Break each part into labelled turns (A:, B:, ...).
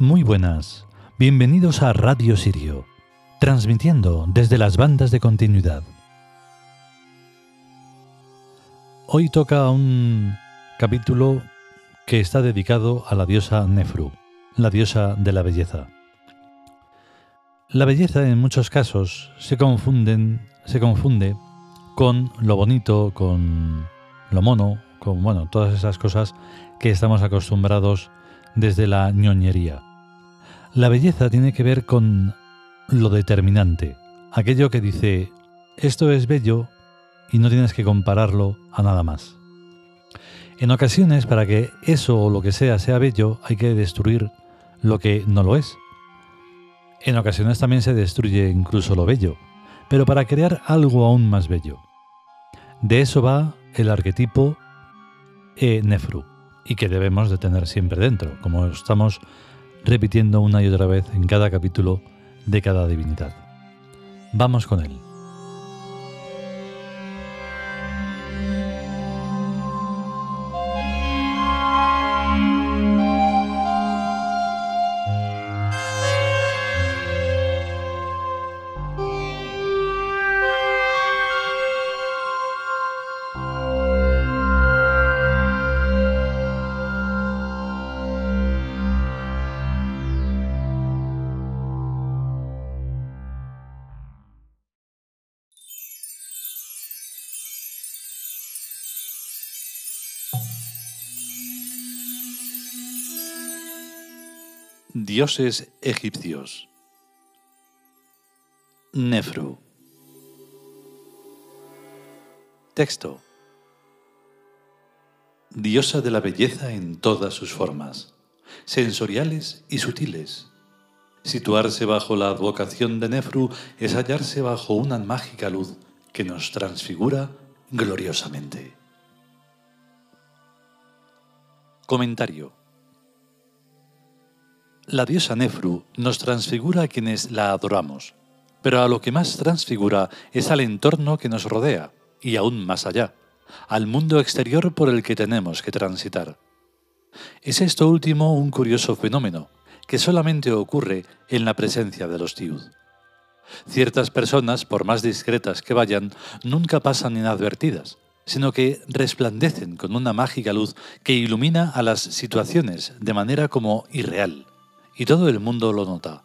A: Muy buenas, bienvenidos a Radio Sirio, transmitiendo desde las bandas de continuidad. Hoy toca un capítulo que está dedicado a la diosa Nefru, la diosa de la belleza. La belleza en muchos casos se confunde con lo bonito, con lo mono, con bueno, todas esas cosas que estamos acostumbrados desde la ñoñería. La belleza tiene que ver con lo determinante, aquello que dice, esto es bello y no tienes que compararlo a nada más. En ocasiones, para que eso o lo que sea sea bello, hay que destruir lo que no lo es. En ocasiones también se destruye incluso lo bello, pero para crear algo aún más bello. De eso va el arquetipo e Nefru, y que debemos de tener siempre dentro, como estamos repitiendo una y otra vez en cada capítulo de cada divinidad. Vamos con él. Dioses egipcios. Nefru. Texto. Diosa de la belleza en todas sus formas, sensoriales y sutiles. Situarse bajo la advocación de Nefru es hallarse bajo una mágica luz que nos transfigura gloriosamente. Comentario. La diosa Nefru nos transfigura a quienes la adoramos, pero a lo que más transfigura es al entorno que nos rodea y aún más allá, al mundo exterior por el que tenemos que transitar. Es esto último un curioso fenómeno que solamente ocurre en la presencia de los tiud. Ciertas personas, por más discretas que vayan, nunca pasan inadvertidas, sino que resplandecen con una mágica luz que ilumina a las situaciones de manera como irreal y todo el mundo lo nota.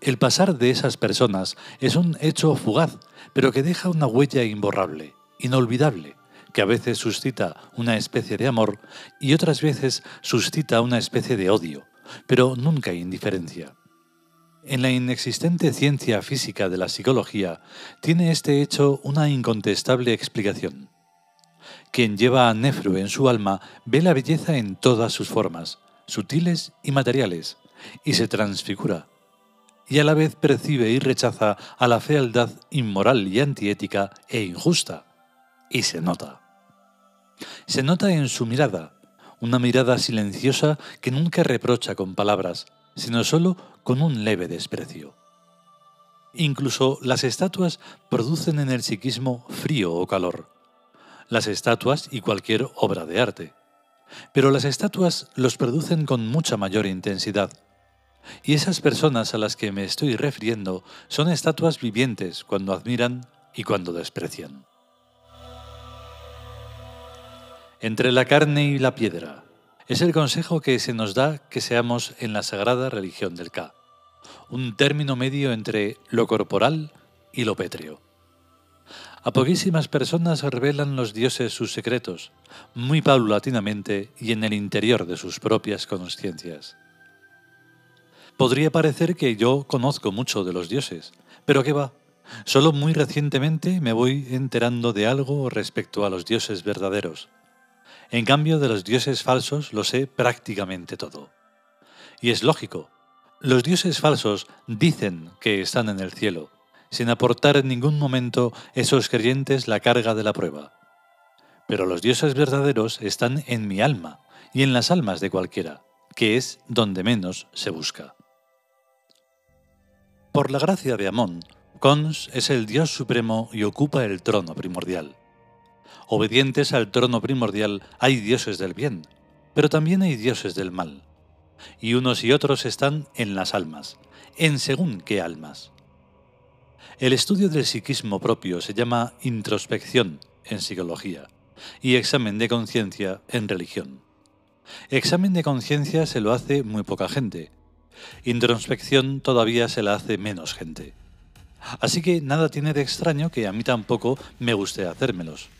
A: El pasar de esas personas es un hecho fugaz, pero que deja una huella imborrable, inolvidable, que a veces suscita una especie de amor y otras veces suscita una especie de odio, pero nunca indiferencia. En la inexistente ciencia física de la psicología tiene este hecho una incontestable explicación. Quien lleva a Nefru en su alma ve la belleza en todas sus formas, sutiles y materiales, y se transfigura, y a la vez percibe y rechaza a la fealdad inmoral y antiética e injusta, y se nota. Se nota en su mirada, una mirada silenciosa que nunca reprocha con palabras, sino solo con un leve desprecio. Incluso las estatuas producen en el psiquismo frío o calor. Las estatuas y cualquier obra de arte. Pero las estatuas los producen con mucha mayor intensidad. Y esas personas a las que me estoy refiriendo son estatuas vivientes cuando admiran y cuando desprecian. Entre la carne y la piedra es el consejo que se nos da que seamos en la sagrada religión del Ka, un término medio entre lo corporal y lo pétreo. A poquísimas personas revelan los dioses sus secretos, muy paulatinamente y en el interior de sus propias conciencias. Podría parecer que yo conozco mucho de los dioses, pero qué va. Solo muy recientemente me voy enterando de algo respecto a los dioses verdaderos. En cambio de los dioses falsos lo sé prácticamente todo. Y es lógico. Los dioses falsos dicen que están en el cielo, sin aportar en ningún momento esos creyentes la carga de la prueba. Pero los dioses verdaderos están en mi alma y en las almas de cualquiera, que es donde menos se busca. Por la gracia de Amón, Cons es el Dios supremo y ocupa el trono primordial. Obedientes al trono primordial hay dioses del bien, pero también hay dioses del mal. y unos y otros están en las almas, en según qué almas. El estudio del psiquismo propio se llama introspección en psicología y examen de conciencia en religión. Examen de conciencia se lo hace muy poca gente. Introspección todavía se la hace menos gente. Así que nada tiene de extraño que a mí tampoco me guste hacérmelos.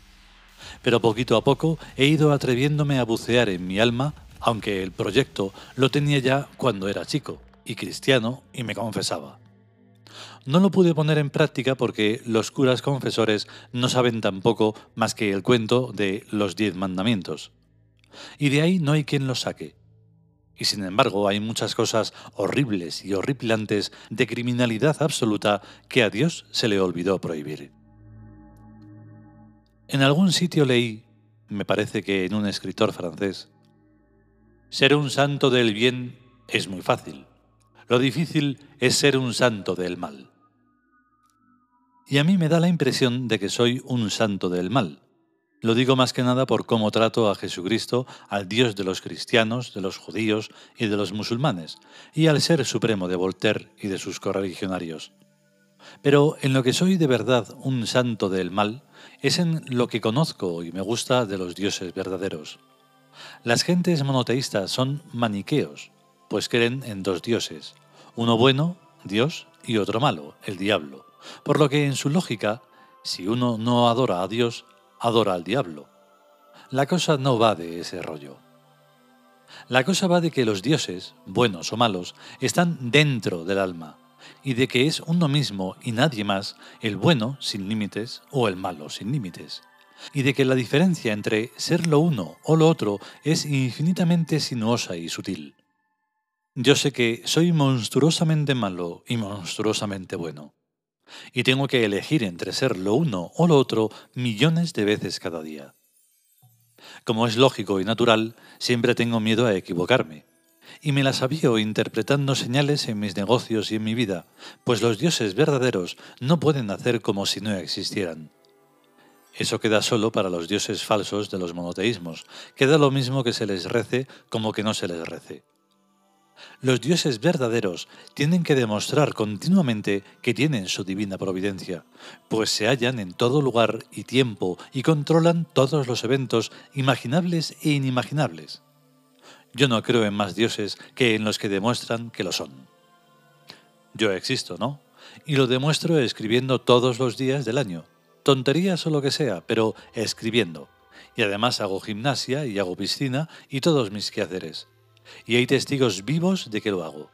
A: Pero poquito a poco he ido atreviéndome a bucear en mi alma, aunque el proyecto lo tenía ya cuando era chico y cristiano y me confesaba. No lo pude poner en práctica porque los curas confesores no saben tampoco más que el cuento de los diez mandamientos. Y de ahí no hay quien lo saque. Y sin embargo hay muchas cosas horribles y horripilantes de criminalidad absoluta que a Dios se le olvidó prohibir. En algún sitio leí, me parece que en un escritor francés, ser un santo del bien es muy fácil. Lo difícil es ser un santo del mal. Y a mí me da la impresión de que soy un santo del mal. Lo digo más que nada por cómo trato a Jesucristo, al Dios de los cristianos, de los judíos y de los musulmanes, y al ser supremo de Voltaire y de sus correligionarios. Pero en lo que soy de verdad un santo del mal es en lo que conozco y me gusta de los dioses verdaderos. Las gentes monoteístas son maniqueos, pues creen en dos dioses, uno bueno, Dios, y otro malo, el diablo por lo que en su lógica, si uno no adora a Dios, adora al diablo. La cosa no va de ese rollo. La cosa va de que los dioses, buenos o malos, están dentro del alma, y de que es uno mismo y nadie más el bueno sin límites o el malo sin límites, y de que la diferencia entre ser lo uno o lo otro es infinitamente sinuosa y sutil. Yo sé que soy monstruosamente malo y monstruosamente bueno y tengo que elegir entre ser lo uno o lo otro millones de veces cada día. Como es lógico y natural, siempre tengo miedo a equivocarme, y me las había interpretando señales en mis negocios y en mi vida, pues los dioses verdaderos no pueden hacer como si no existieran. Eso queda solo para los dioses falsos de los monoteísmos, queda lo mismo que se les rece como que no se les rece. Los dioses verdaderos tienen que demostrar continuamente que tienen su divina providencia, pues se hallan en todo lugar y tiempo y controlan todos los eventos imaginables e inimaginables. Yo no creo en más dioses que en los que demuestran que lo son. Yo existo, ¿no? Y lo demuestro escribiendo todos los días del año. Tonterías o lo que sea, pero escribiendo. Y además hago gimnasia y hago piscina y todos mis quehaceres y hay testigos vivos de que lo hago.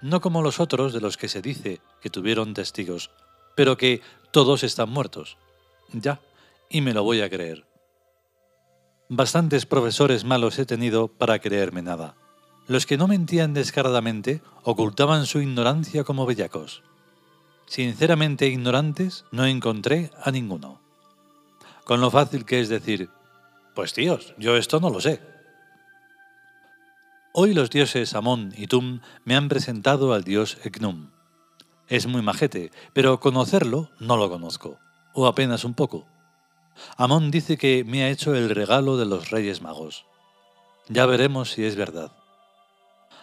A: No como los otros de los que se dice que tuvieron testigos, pero que todos están muertos. Ya, y me lo voy a creer. Bastantes profesores malos he tenido para creerme nada. Los que no mentían descaradamente ocultaban su ignorancia como bellacos. Sinceramente ignorantes no encontré a ninguno. Con lo fácil que es decir, pues tíos, yo esto no lo sé. Hoy los dioses Amón y Tum me han presentado al dios Eknum. Es muy majete, pero conocerlo no lo conozco, o apenas un poco. Amón dice que me ha hecho el regalo de los Reyes Magos. Ya veremos si es verdad.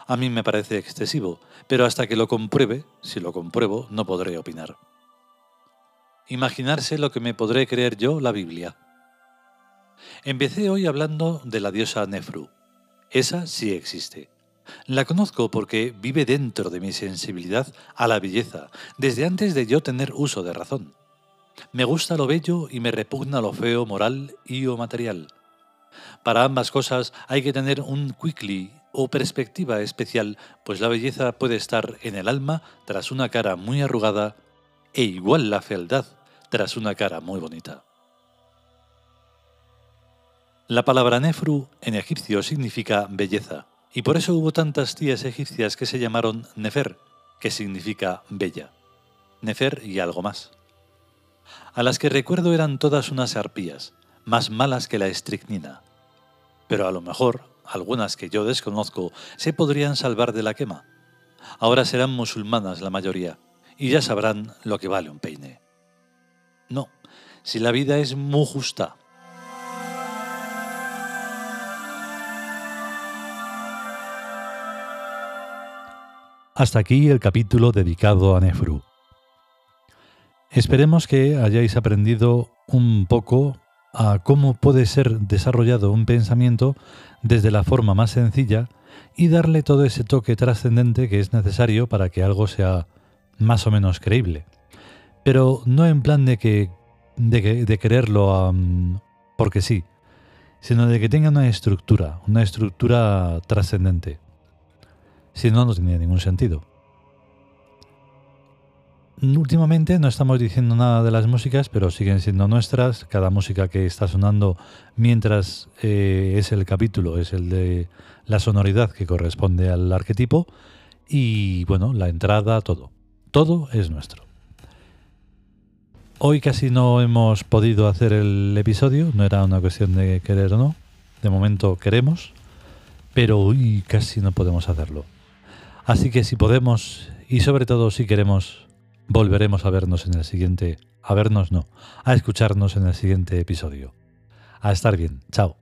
A: A mí me parece excesivo, pero hasta que lo compruebe, si lo compruebo, no podré opinar. Imaginarse lo que me podré creer yo la Biblia. Empecé hoy hablando de la diosa Nefru esa sí existe. La conozco porque vive dentro de mi sensibilidad a la belleza, desde antes de yo tener uso de razón. Me gusta lo bello y me repugna lo feo moral y o material. Para ambas cosas hay que tener un quickly o perspectiva especial, pues la belleza puede estar en el alma tras una cara muy arrugada e igual la fealdad tras una cara muy bonita. La palabra nefru en egipcio significa belleza, y por eso hubo tantas tías egipcias que se llamaron Nefer, que significa bella. Nefer y algo más. A las que recuerdo eran todas unas arpías, más malas que la estricnina. Pero a lo mejor, algunas que yo desconozco, se podrían salvar de la quema. Ahora serán musulmanas la mayoría, y ya sabrán lo que vale un peine. No, si la vida es muy justa, Hasta aquí el capítulo dedicado a Nefru. Esperemos que hayáis aprendido un poco a cómo puede ser desarrollado un pensamiento desde la forma más sencilla y darle todo ese toque trascendente que es necesario para que algo sea más o menos creíble. Pero no en plan de que de, quererlo porque sí, sino de que tenga una estructura, una estructura trascendente. Si no, no tiene ningún sentido. Últimamente no estamos diciendo nada de las músicas, pero siguen siendo nuestras. Cada música que está sonando mientras eh, es el capítulo es el de la sonoridad que corresponde al arquetipo. Y bueno, la entrada, todo. Todo es nuestro. Hoy casi no hemos podido hacer el episodio, no era una cuestión de querer o no. De momento queremos, pero hoy casi no podemos hacerlo. Así que si podemos y sobre todo si queremos, volveremos a vernos en el siguiente, a vernos no, a escucharnos en el siguiente episodio. A estar bien, chao.